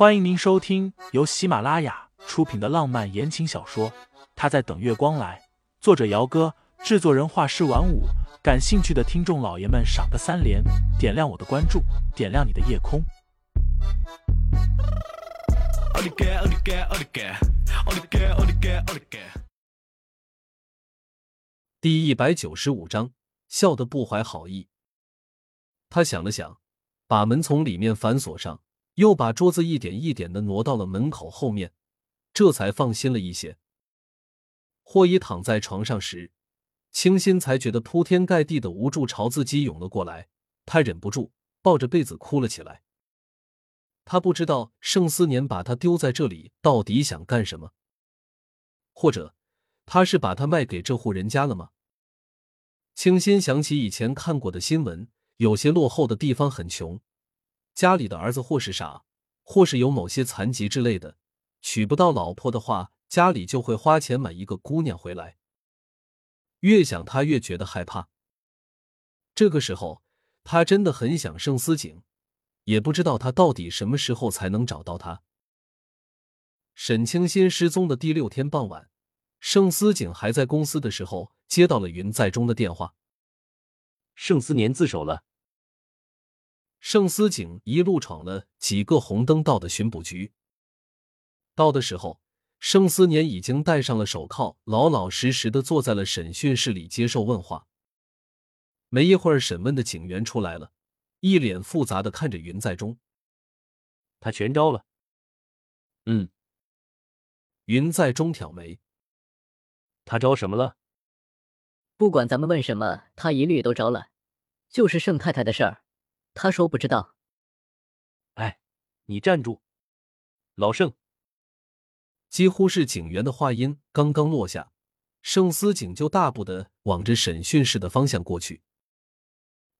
欢迎您收听由喜马拉雅出品的浪漫言情小说《他在等月光来》，作者：姚哥，制作人：画师晚舞。感兴趣的听众老爷们，赏个三连，点亮我的关注，点亮你的夜空。第一百九十五章，笑得不怀好意。他想了想，把门从里面反锁上。又把桌子一点一点的挪到了门口后面，这才放心了一些。霍伊躺在床上时，清新才觉得铺天盖地的无助朝自己涌了过来，他忍不住抱着被子哭了起来。他不知道盛思年把他丢在这里到底想干什么，或者他是把他卖给这户人家了吗？清新想起以前看过的新闻，有些落后的地方很穷。家里的儿子或是傻，或是有某些残疾之类的，娶不到老婆的话，家里就会花钱买一个姑娘回来。越想他越觉得害怕。这个时候，他真的很想盛思景，也不知道他到底什么时候才能找到他。沈清新失踪的第六天傍晚，盛思景还在公司的时候，接到了云在中的电话。盛思年自首了。盛思景一路闯了几个红灯道的巡捕局，到的时候，盛思年已经戴上了手铐，老老实实的坐在了审讯室里接受问话。没一会儿，审问的警员出来了，一脸复杂的看着云在中。他全招了。嗯。云在中挑眉。他招什么了？不管咱们问什么，他一律都招了，就是盛太太的事儿。他说不知道。哎，你站住，老盛！几乎是警员的话音刚刚落下，盛思景就大步的往着审讯室的方向过去。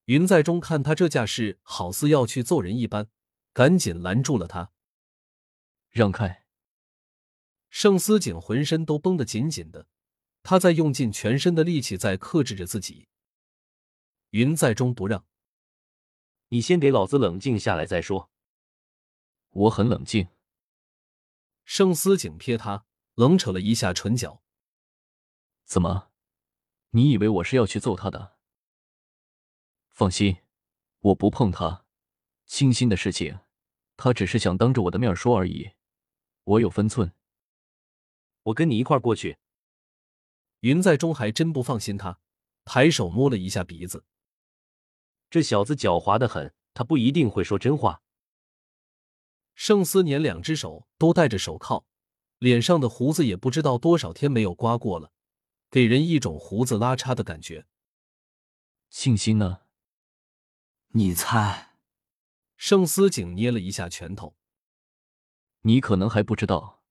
云在中看他这架势，好似要去揍人一般，赶紧拦住了他，让开！盛思景浑身都绷得紧紧的，他在用尽全身的力气在克制着自己。云在中不让。你先给老子冷静下来再说。我很冷静。盛思景瞥他，冷扯了一下唇角。怎么？你以为我是要去揍他的？放心，我不碰他。清新的事情，他只是想当着我的面说而已。我有分寸。我跟你一块过去。云在中还真不放心他，抬手摸了一下鼻子。这小子狡猾的很，他不一定会说真话。盛思年两只手都戴着手铐，脸上的胡子也不知道多少天没有刮过了，给人一种胡子拉碴的感觉。庆心呢？你猜？盛思景捏了一下拳头。你可能还不知道，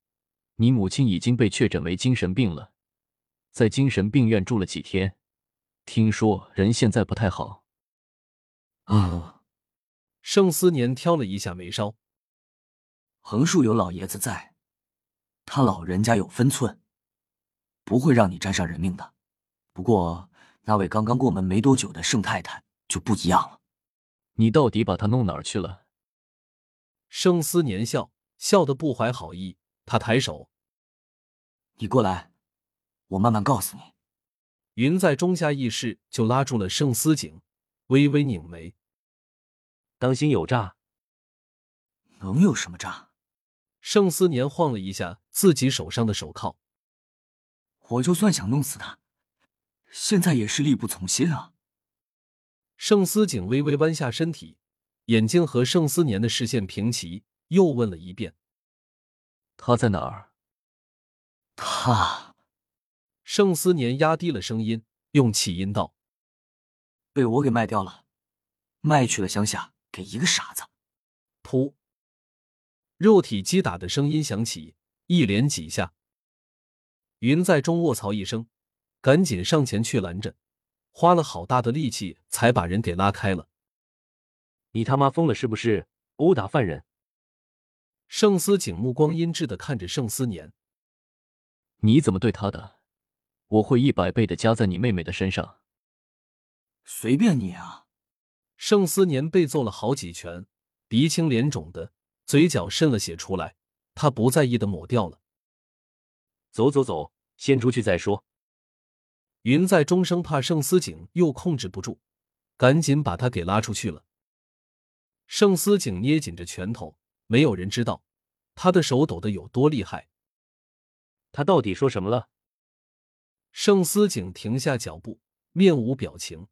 你母亲已经被确诊为精神病了，在精神病院住了几天，听说人现在不太好。啊！盛思年挑了一下眉梢。横竖有老爷子在，他老人家有分寸，不会让你沾上人命的。不过那位刚刚过门没多久的盛太太就不一样了。你到底把她弄哪儿去了？盛思年笑笑得不怀好意，他抬手：“你过来，我慢慢告诉你。”云在中下意识就拉住了盛思景，微微拧眉。当心有诈！能有什么诈？盛思年晃了一下自己手上的手铐。我就算想弄死他，现在也是力不从心啊。盛思景微微弯下身体，眼睛和盛思年的视线平齐，又问了一遍：“他在哪儿？”他。盛思年压低了声音，用气音道：“被我给卖掉了，卖去了乡下。”一个傻子！噗！肉体击打的声音响起，一连几下。云在中卧槽一声，赶紧上前去拦着，花了好大的力气才把人给拉开了。你他妈疯了是不是？殴打犯人！盛思景目光阴滞的看着盛思年，你怎么对他的？我会一百倍的加在你妹妹的身上。随便你啊！盛思年被揍了好几拳，鼻青脸肿的，嘴角渗了血出来，他不在意的抹掉了。走走走，先出去再说。云在中生怕盛思景又控制不住，赶紧把他给拉出去了。盛思景捏紧着拳头，没有人知道他的手抖得有多厉害。他到底说什么了？盛思景停下脚步，面无表情。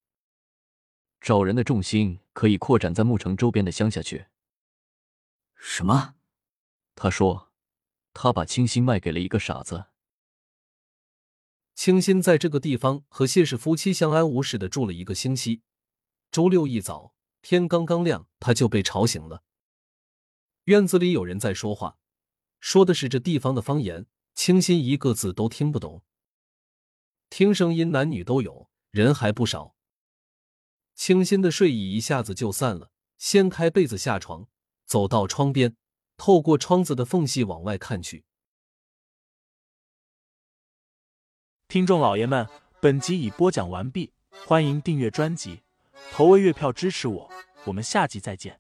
找人的重心可以扩展在牧城周边的乡下去。什么？他说，他把清心卖给了一个傻子。清新在这个地方和谢氏夫妻相安无事的住了一个星期。周六一早，天刚刚亮，他就被吵醒了。院子里有人在说话，说的是这地方的方言，清新一个字都听不懂。听声音，男女都有，人还不少。清新的睡意一下子就散了，掀开被子下床，走到窗边，透过窗子的缝隙往外看去。听众老爷们，本集已播讲完毕，欢迎订阅专辑，投喂月票支持我，我们下集再见。